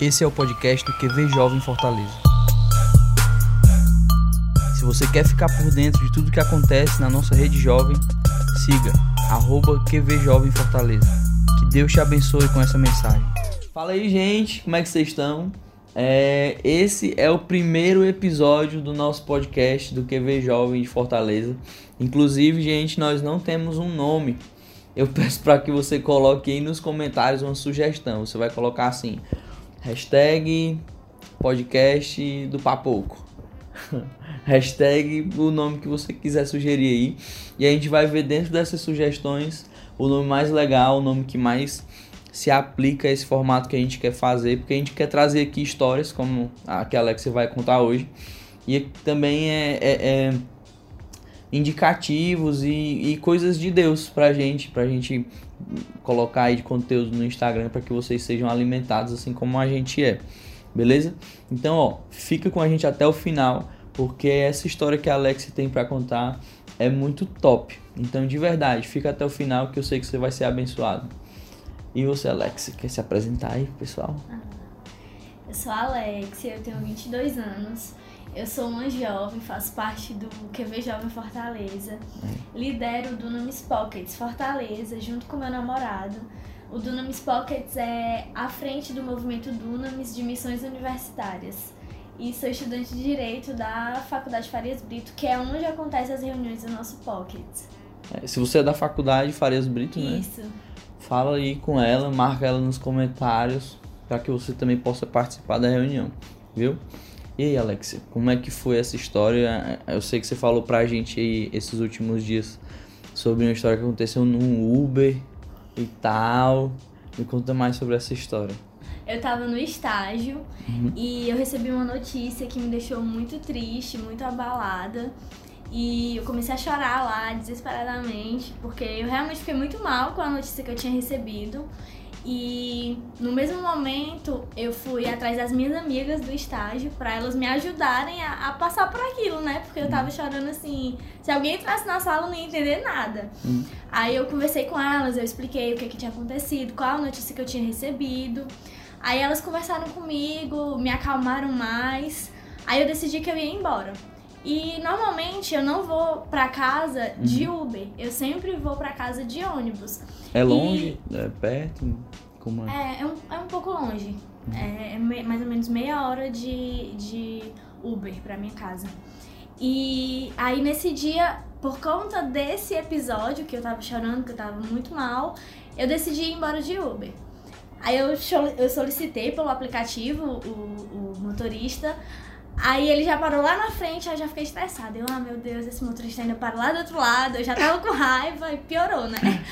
Esse é o podcast do QV Jovem Fortaleza. Se você quer ficar por dentro de tudo que acontece na nossa rede jovem, siga arroba QV Jovem Fortaleza. Que Deus te abençoe com essa mensagem. Fala aí, gente, como é que vocês estão? É, esse é o primeiro episódio do nosso podcast do QV Jovem de Fortaleza. Inclusive, gente, nós não temos um nome. Eu peço para que você coloque aí nos comentários uma sugestão. Você vai colocar assim: hashtag podcast do Papoco. hashtag o nome que você quiser sugerir aí. E a gente vai ver dentro dessas sugestões o nome mais legal, o nome que mais se aplica a esse formato que a gente quer fazer, porque a gente quer trazer aqui histórias como a que a Alexia vai contar hoje. E também é, é, é indicativos e, e, coisas de Deus pra gente, pra gente colocar aí de conteúdo no Instagram para que vocês sejam alimentados assim como a gente é. Beleza? Então, ó, fica com a gente até o final, porque essa história que a Alex tem para contar é muito top. Então, de verdade, fica até o final que eu sei que você vai ser abençoado. E você, Alex, quer se apresentar aí, pessoal? Ah, eu sou a Alex, eu tenho 22 anos. Eu sou uma jovem, faço parte do QV Jovem Fortaleza. Lidero o Dunamis Pockets Fortaleza, junto com meu namorado. O Dunamis Pockets é à frente do movimento Dunamis de missões universitárias. E sou estudante de Direito da Faculdade Farias Brito, que é onde acontecem as reuniões do nosso Pockets. É, se você é da Faculdade Farias Brito, né? Isso. Fala aí com ela, marca ela nos comentários, para que você também possa participar da reunião, viu? E aí, Alexia, como é que foi essa história? Eu sei que você falou pra gente aí esses últimos dias sobre uma história que aconteceu num Uber e tal. Me conta mais sobre essa história. Eu tava no estágio uhum. e eu recebi uma notícia que me deixou muito triste, muito abalada. E eu comecei a chorar lá desesperadamente, porque eu realmente fiquei muito mal com a notícia que eu tinha recebido. E no mesmo momento eu fui atrás das minhas amigas do estágio para elas me ajudarem a, a, passar por aquilo, né? Porque eu tava chorando assim. Se alguém entrasse na sala, eu não ia entender nada. Hum. Aí eu conversei com elas, eu expliquei o que, que tinha acontecido, qual a notícia que eu tinha recebido. Aí elas conversaram comigo, me acalmaram mais. Aí eu decidi que eu ia embora. E normalmente eu não vou pra casa de uhum. Uber, eu sempre vou pra casa de ônibus. É longe? E... É perto? Como é? É, é um, é um pouco longe. Uhum. É, é mais ou menos meia hora de, de Uber pra minha casa. E aí nesse dia, por conta desse episódio que eu tava chorando, que eu tava muito mal, eu decidi ir embora de Uber. Aí eu, eu solicitei pelo aplicativo o, o motorista. Aí ele já parou lá na frente, aí eu já fiquei estressada. Eu, ah, meu Deus, esse motorista ainda parou lá do outro lado. Eu já tava com raiva e piorou, né?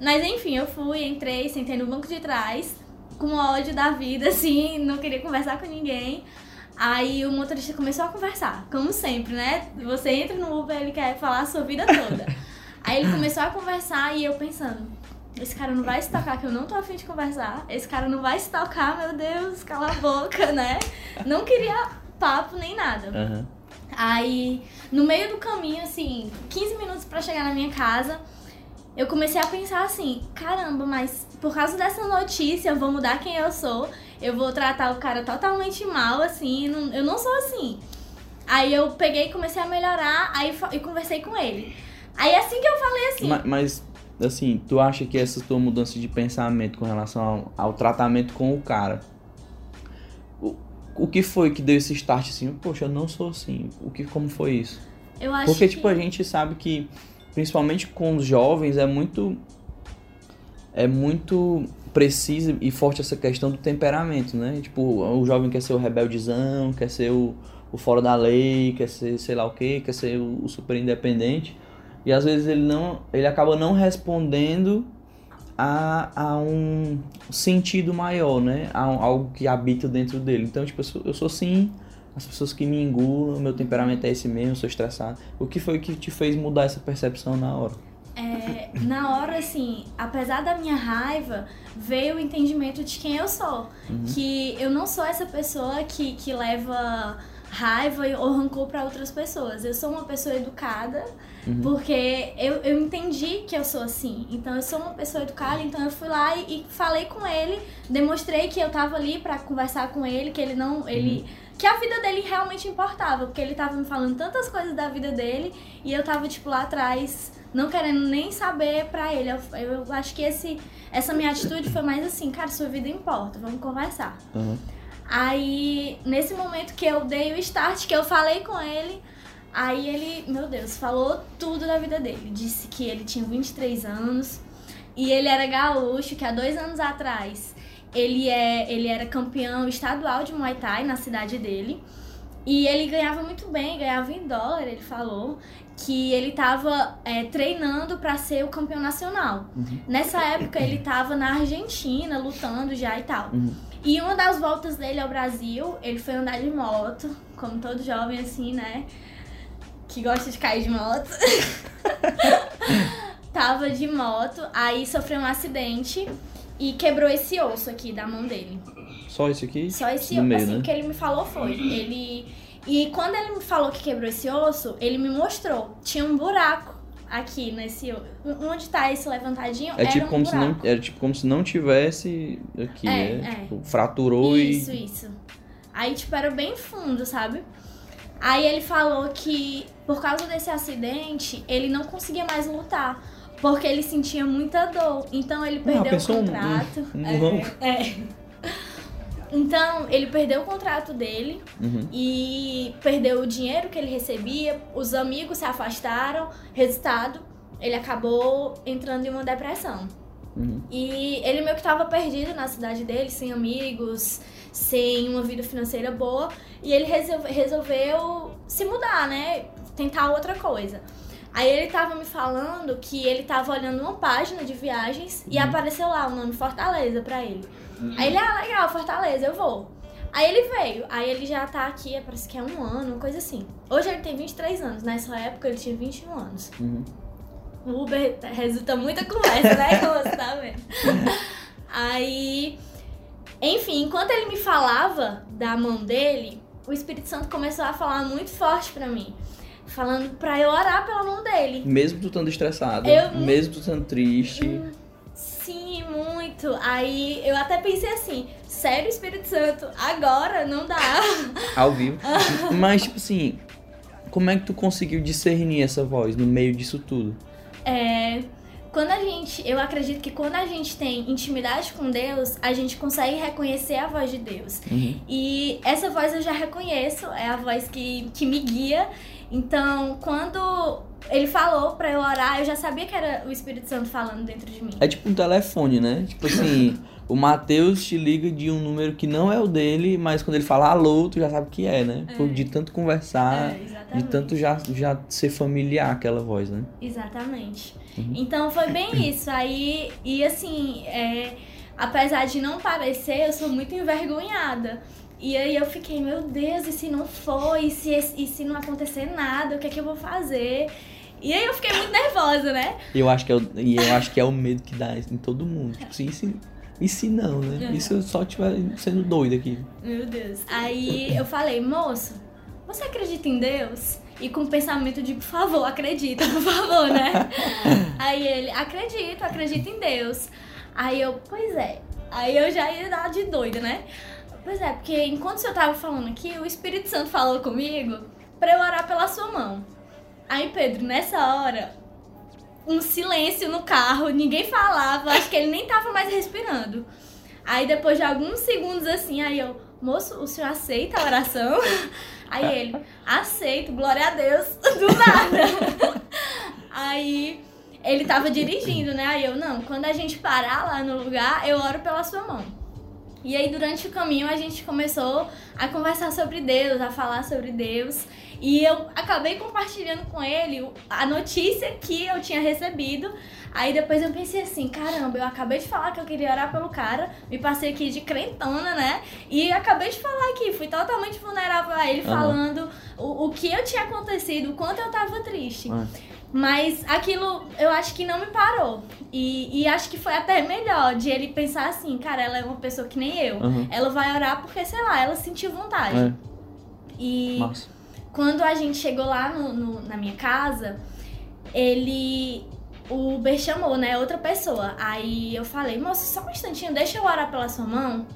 Mas enfim, eu fui, entrei, sentei no banco de trás, com ódio da vida, assim, não queria conversar com ninguém. Aí o motorista começou a conversar, como sempre, né? Você entra no Uber, ele quer falar a sua vida toda. Aí ele começou a conversar e eu pensando, esse cara não vai se tocar que eu não tô afim de conversar. Esse cara não vai se tocar, meu Deus, cala a boca, né? Não queria papo nem nada. Uhum. Aí, no meio do caminho, assim, 15 minutos para chegar na minha casa, eu comecei a pensar assim, caramba, mas por causa dessa notícia eu vou mudar quem eu sou, eu vou tratar o cara totalmente mal, assim, não, eu não sou assim. Aí eu peguei e comecei a melhorar, aí e conversei com ele. Aí assim que eu falei assim. Mas, mas, assim, tu acha que essa tua mudança de pensamento com relação ao, ao tratamento com o cara. O, que foi que deu esse start assim? Poxa, eu não sou assim. O que, como foi isso? Eu acho Porque, que... tipo, a gente sabe que principalmente com os jovens, é muito é muito precisa e forte essa questão do temperamento, né? Tipo, o jovem quer ser o rebeldezão, quer ser o, o fora da lei, quer ser sei lá o que, quer ser o, o, super independente. E às vezes ele não, ele acaba não respondendo a, a um sentido maior, né? A, um, algo que habita dentro dele. Então, tipo, eu sou, eu sou sim as pessoas que me engulam, meu temperamento é esse mesmo, sou estressado. O que foi que te fez mudar essa percepção na hora? É, na hora, assim, apesar da minha raiva, veio o entendimento de quem eu sou. Uhum. Que eu não sou essa pessoa que, que leva raiva ou rancor para outras pessoas. Eu sou uma pessoa educada, Uhum. Porque eu, eu entendi que eu sou assim. Então eu sou uma pessoa educada, então eu fui lá e, e falei com ele, demonstrei que eu tava ali para conversar com ele, que ele não. Ele, uhum. Que a vida dele realmente importava, porque ele tava me falando tantas coisas da vida dele e eu tava, tipo, lá atrás, não querendo nem saber pra ele. Eu, eu acho que esse, essa minha atitude foi mais assim, cara, sua vida importa, vamos conversar. Uhum. Aí, nesse momento que eu dei o start, que eu falei com ele, aí ele, meu Deus, falou tudo da vida dele. Disse que ele tinha 23 anos e ele era gaúcho, que há dois anos atrás ele, é, ele era campeão estadual de Muay Thai na cidade dele. E ele ganhava muito bem, ganhava em dólar, ele falou que ele estava é, treinando para ser o campeão nacional. Uhum. Nessa época ele estava na Argentina, lutando já e tal. Uhum. E uma das voltas dele ao Brasil, ele foi andar de moto, como todo jovem assim, né? Que gosta de cair de moto. Tava de moto, aí sofreu um acidente e quebrou esse osso aqui da mão dele. Só esse aqui? Só esse osso. Meio, assim, né? que ele me falou foi. Ele. E quando ele me falou que quebrou esse osso, ele me mostrou. Tinha um buraco aqui nesse onde tá esse levantadinho é tipo um como buraco. se não era tipo como se não tivesse aqui é, né? é. Tipo, fraturou isso, e isso isso aí tipo era bem fundo sabe aí ele falou que por causa desse acidente ele não conseguia mais lutar porque ele sentia muita dor então ele ah, perdeu o contrato um, um, é, é. Então, ele perdeu o contrato dele uhum. e perdeu o dinheiro que ele recebia, os amigos se afastaram, resultado, ele acabou entrando em uma depressão. Uhum. E ele meio que estava perdido na cidade dele, sem amigos, sem uma vida financeira boa, e ele resolve, resolveu se mudar, né? Tentar outra coisa. Aí ele tava me falando que ele tava olhando uma página de viagens uhum. e apareceu lá o nome Fortaleza pra ele. Uhum. Aí ele, ah, legal, Fortaleza, eu vou. Aí ele veio, aí ele já tá aqui, parece que é um ano, uma coisa assim. Hoje ele tem 23 anos, nessa época ele tinha 21 anos. Uhum. O Uber resulta muita conversa, né? Como você tá vendo. Aí, enfim, enquanto ele me falava da mão dele, o Espírito Santo começou a falar muito forte pra mim. Falando pra eu orar pela mão dele. Mesmo tu estando estressado, eu, mesmo tu estando triste. Hum, Sim, muito. Aí eu até pensei assim, sério, Espírito Santo, agora não dá. Ao vivo. Mas, tipo assim, como é que tu conseguiu discernir essa voz no meio disso tudo? É. Quando a gente, eu acredito que quando a gente tem intimidade com Deus, a gente consegue reconhecer a voz de Deus. Uhum. E essa voz eu já reconheço, é a voz que, que me guia. Então, quando ele falou pra eu orar, eu já sabia que era o Espírito Santo falando dentro de mim. É tipo um telefone, né? Tipo assim, o Mateus te liga de um número que não é o dele, mas quando ele fala alô, tu já sabe que é, né? É. De tanto conversar, é, de tanto já, já ser familiar aquela voz, né? Exatamente. Uhum. Então foi bem isso. Aí, e assim, é, apesar de não parecer, eu sou muito envergonhada. E aí eu fiquei, meu Deus, e se não for? E se, e se não acontecer nada, o que é que eu vou fazer? E aí eu fiquei muito nervosa, né? Eu acho que é o, e eu acho que é o medo que dá em todo mundo. Tipo assim, e se, e se não, né? E se eu só estiver sendo doido aqui? Meu Deus. Aí eu falei, moço, você acredita em Deus? E com o pensamento de, por favor, acredita, por favor, né? aí ele, acredito, acredito em Deus. Aí eu, pois é. Aí eu já ia dar de doida, né? Pois é, porque enquanto eu tava falando aqui, o Espírito Santo falou comigo pra eu orar pela sua mão. Aí, Pedro, nessa hora, um silêncio no carro, ninguém falava, acho que ele nem tava mais respirando. Aí, depois de alguns segundos assim, aí eu, moço, o senhor aceita a oração? Aí ele, aceito, glória a Deus, do nada. aí ele tava dirigindo, né? Aí eu, não, quando a gente parar lá no lugar, eu oro pela sua mão. E aí, durante o caminho, a gente começou a conversar sobre Deus, a falar sobre Deus. E eu acabei compartilhando com ele a notícia que eu tinha recebido. Aí depois eu pensei assim, caramba, eu acabei de falar que eu queria orar pelo cara, me passei aqui de crentona, né? E acabei de falar aqui, fui totalmente vulnerável a ele, uhum. falando o, o que eu tinha acontecido, o quanto eu tava triste. Uhum. Mas aquilo eu acho que não me parou. E, e, acho que foi até melhor de ele pensar assim, cara, ela é uma pessoa que nem eu. Uhum. Ela vai orar porque, sei lá, ela sentiu vontade. É. E Nossa. quando a gente chegou lá no, no, na minha casa, ele. O Uber chamou, né? Outra pessoa. Aí eu falei, moço, só um instantinho, deixa eu orar pela sua mão.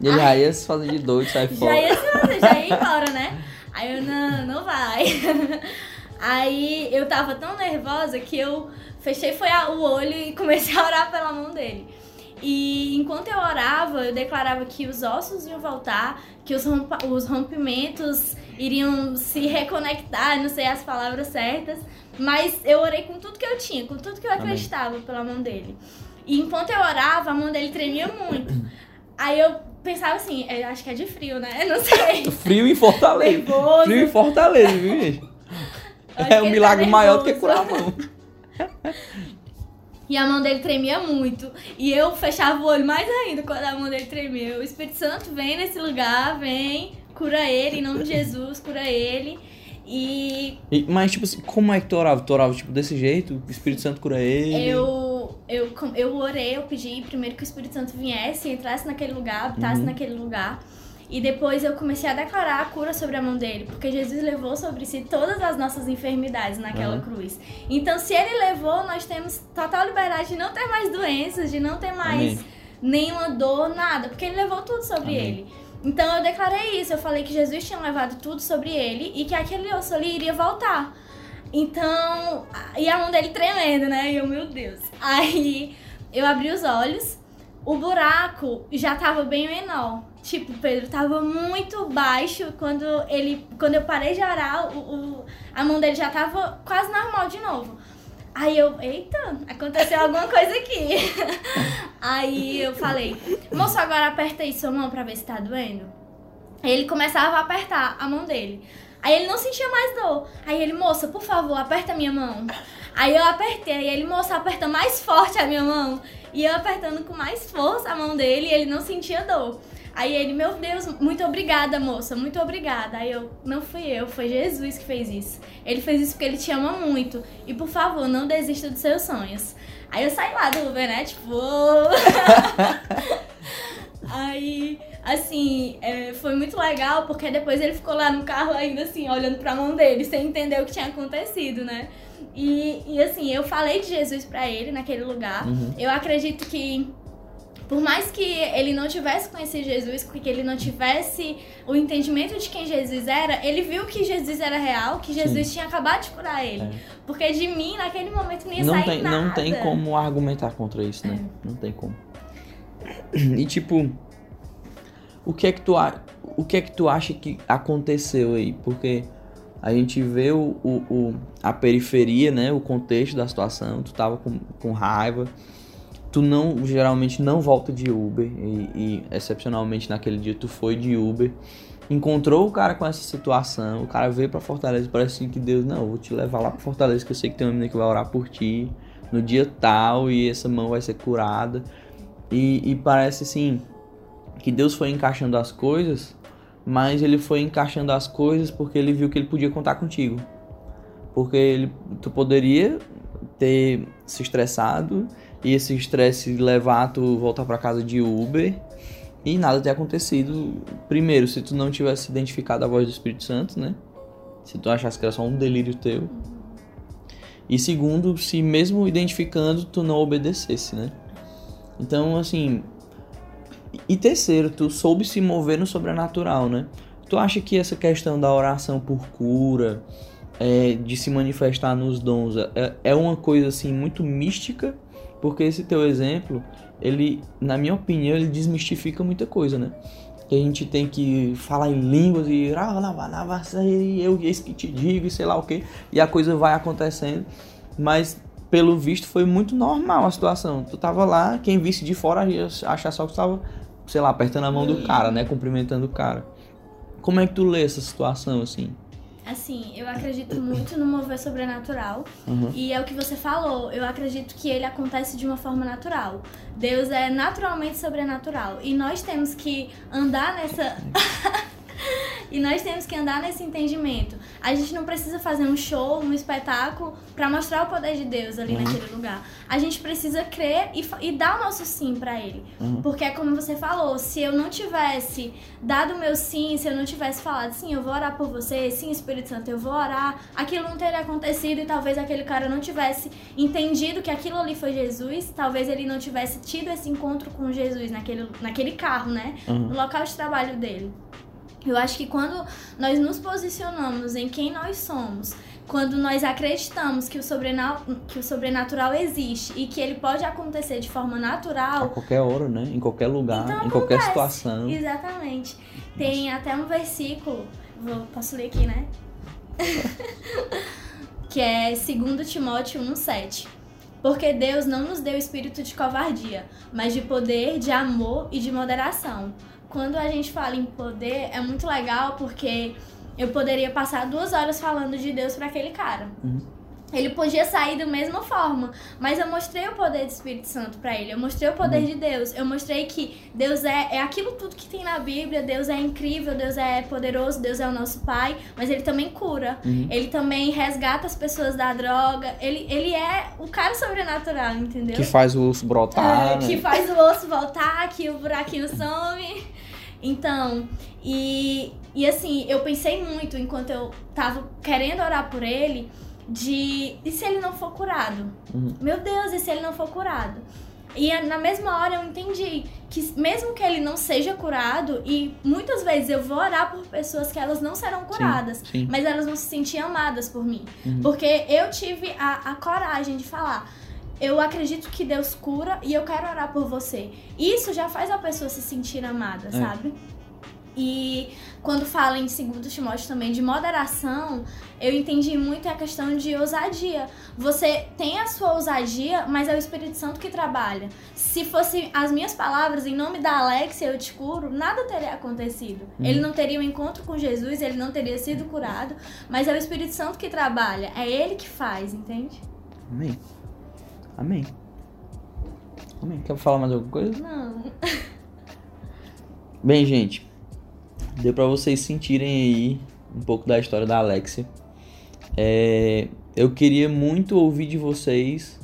E ele já ia se fazer de doido, sai fora. Já ia se fazer, já ia embora, né? Aí eu, não, não vai. Aí eu tava tão nervosa que eu fechei foi o olho e comecei a orar pela mão dele. E enquanto eu orava, eu declarava que os ossos iam voltar, que os, os rompimentos iriam se reconectar, não sei as palavras certas, mas eu orei com tudo que eu tinha, com tudo que eu acreditava pela mão dele. E enquanto eu orava, a mão dele tremia muito. Aí eu pensava assim, eu acho que é de frio, né? Não sei. Frio em Fortaleza. Nervoso. Frio em Fortaleza, viu, gente? É um milagre tá maior do que curar a mão. E a mão dele tremia muito. E eu fechava o olho mais ainda quando a mão dele tremia. O Espírito Santo vem nesse lugar, vem, cura ele, em nome de Jesus, cura ele. E... e. mas, tipo assim, como é que tu orava? Tu orava, tipo, desse jeito? O Espírito Santo cura ele? Eu, eu, eu orei, eu pedi primeiro que o Espírito Santo viesse, entrasse naquele lugar, habitasse uhum. naquele lugar. E depois eu comecei a declarar a cura sobre a mão dele, porque Jesus levou sobre si todas as nossas enfermidades naquela uhum. cruz. Então, se ele levou, nós temos total liberdade de não ter mais doenças, de não ter mais Amém. nenhuma dor, nada, porque ele levou tudo sobre Amém. ele. Então, eu declarei isso, eu falei que Jesus tinha levado tudo sobre ele e que aquele osso ali iria voltar. Então, e a mão dele tremendo, né? E eu, meu Deus. Aí, eu abri os olhos, o buraco já tava bem menor. Tipo, Pedro tava muito baixo quando ele. Quando eu parei de orar, o, o, a mão dele já tava quase normal de novo. Aí eu, eita, aconteceu alguma coisa aqui. Aí eu falei, moço, agora aperta aí sua mão pra ver se tá doendo. Aí ele começava a apertar a mão dele. Aí ele não sentia mais dor. Aí ele, moça, por favor, aperta a minha mão. Aí eu apertei, aí ele, moça, aperta mais forte a minha mão. E eu apertando com mais força a mão dele e ele não sentia dor. Aí ele, meu Deus, muito obrigada, moça, muito obrigada. Aí eu, não fui eu, foi Jesus que fez isso. Ele fez isso porque ele te ama muito. E por favor, não desista dos seus sonhos. Aí eu saí lá do Uber, né? Tipo. Aí, assim, é, foi muito legal porque depois ele ficou lá no carro ainda assim, olhando pra mão dele, sem entender o que tinha acontecido, né? E, e assim, eu falei de Jesus pra ele naquele lugar. Uhum. Eu acredito que por mais que ele não tivesse conhecido Jesus, que ele não tivesse o entendimento de quem Jesus era, ele viu que Jesus era real, que Jesus Sim. tinha acabado de curar ele. É. Porque de mim, naquele momento, nem ia não sair tem, nada. Não tem como argumentar contra isso, né? É. Não tem como. E tipo, o que é que tu, o que é que tu acha que aconteceu aí? Porque a gente vê o, o, o a periferia, né? O contexto da situação, tu tava com, com raiva tu não geralmente não volta de Uber e, e, excepcionalmente naquele dia tu foi de Uber encontrou o cara com essa situação o cara veio para Fortaleza parece assim que Deus não vou te levar lá para Fortaleza que eu sei que tem uma menina que vai orar por ti no dia tal e essa mão vai ser curada. E, e parece assim que Deus foi encaixando as coisas mas ele foi encaixando as coisas porque ele viu que ele podia contar contigo. Porque ele tu poderia ter se estressado e esse estresse levar tu voltar para casa de Uber e nada ter acontecido. Primeiro, se tu não tivesse identificado a voz do Espírito Santo, né? Se tu achasse que era só um delírio teu. E segundo, se mesmo identificando, tu não obedecesse, né? Então, assim. E terceiro, tu soube se mover no sobrenatural, né? Tu acha que essa questão da oração por cura, é, de se manifestar nos dons, é, é uma coisa assim muito mística? Porque esse teu exemplo, ele, na minha opinião, ele desmistifica muita coisa, né? Que a gente tem que falar em línguas e eu eis que te digo e sei lá o que, e a coisa vai acontecendo, mas pelo visto foi muito normal a situação. Tu tava lá, quem visse de fora achar só que tu tava, sei lá, apertando a mão do cara, né? Cumprimentando o cara. Como é que tu lê essa situação assim? Assim, eu acredito muito no mover sobrenatural. Uhum. E é o que você falou. Eu acredito que ele acontece de uma forma natural. Deus é naturalmente sobrenatural. E nós temos que andar nessa. E nós temos que andar nesse entendimento. A gente não precisa fazer um show, um espetáculo para mostrar o poder de Deus ali uhum. naquele lugar. A gente precisa crer e, e dar o nosso sim para Ele. Uhum. Porque é como você falou, se eu não tivesse dado o meu sim, se eu não tivesse falado sim, eu vou orar por você, sim, Espírito Santo, eu vou orar, aquilo não teria acontecido e talvez aquele cara não tivesse entendido que aquilo ali foi Jesus, talvez ele não tivesse tido esse encontro com Jesus naquele, naquele carro, né? Uhum. No local de trabalho dele. Eu acho que quando nós nos posicionamos em quem nós somos, quando nós acreditamos que o, sobrenal, que o sobrenatural existe e que ele pode acontecer de forma natural. A qualquer hora, né? Em qualquer lugar, então, em qualquer situação. Exatamente. Tem até um versículo, vou, posso ler aqui, né? que é 2 Timóteo 1,7. Porque Deus não nos deu espírito de covardia, mas de poder, de amor e de moderação quando a gente fala em poder, é muito legal porque eu poderia passar duas horas falando de Deus para aquele cara. Uhum. Ele podia sair da mesma forma, mas eu mostrei o poder do Espírito Santo para ele. Eu mostrei o poder uhum. de Deus. Eu mostrei que Deus é, é aquilo tudo que tem na Bíblia. Deus é incrível, Deus é poderoso, Deus é o nosso Pai, mas ele também cura. Uhum. Ele também resgata as pessoas da droga. Ele, ele é o cara sobrenatural, entendeu? Que faz o osso brotar. É, né? Que faz o osso voltar, que o buraquinho some. Então, e, e assim, eu pensei muito enquanto eu tava querendo orar por ele, de e se ele não for curado? Uhum. Meu Deus, e se ele não for curado? E na mesma hora eu entendi que mesmo que ele não seja curado, e muitas vezes eu vou orar por pessoas que elas não serão curadas, sim, sim. mas elas vão se sentir amadas por mim. Uhum. Porque eu tive a, a coragem de falar eu acredito que Deus cura e eu quero orar por você. Isso já faz a pessoa se sentir amada, é. sabe? E quando fala em 2 Timóteo também de moderação, eu entendi muito a questão de ousadia. Você tem a sua ousadia, mas é o Espírito Santo que trabalha. Se fossem as minhas palavras, em nome da Alexia, eu te curo, nada teria acontecido. Hum. Ele não teria um encontro com Jesus, ele não teria sido curado, mas é o Espírito Santo que trabalha, é ele que faz, entende? Amém. Amém. Amém. Quer falar mais alguma coisa? Não. Bem, gente, deu para vocês sentirem aí um pouco da história da Alexia. É, eu queria muito ouvir de vocês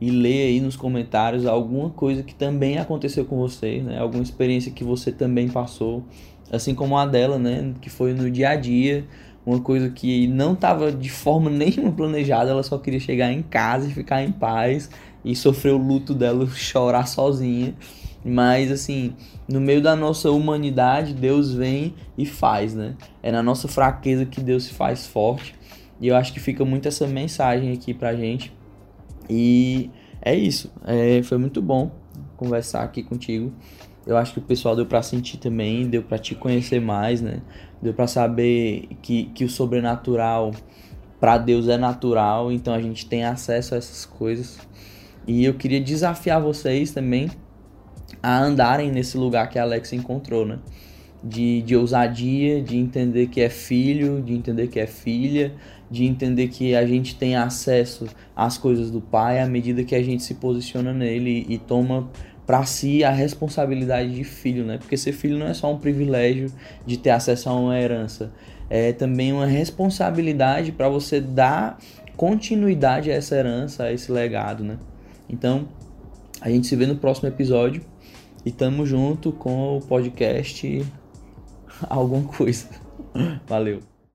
e ler aí nos comentários alguma coisa que também aconteceu com vocês, né? Alguma experiência que você também passou, assim como a dela, né? Que foi no dia a dia, uma coisa que não estava de forma nenhuma planejada, ela só queria chegar em casa e ficar em paz e sofrer o luto dela, chorar sozinha. Mas assim, no meio da nossa humanidade, Deus vem e faz, né? É na nossa fraqueza que Deus se faz forte. E eu acho que fica muito essa mensagem aqui pra gente. E é isso. É, foi muito bom conversar aqui contigo. Eu acho que o pessoal deu para sentir também, deu para te conhecer mais, né? Deu para saber que, que o sobrenatural para Deus é natural, então a gente tem acesso a essas coisas. E eu queria desafiar vocês também a andarem nesse lugar que a Alex encontrou, né? De, de ousadia, de entender que é filho, de entender que é filha, de entender que a gente tem acesso às coisas do Pai à medida que a gente se posiciona nele e, e toma para si a responsabilidade de filho, né? Porque ser filho não é só um privilégio de ter acesso a uma herança, é também uma responsabilidade para você dar continuidade a essa herança, a esse legado, né? Então, a gente se vê no próximo episódio e tamo junto com o podcast alguma coisa. Valeu.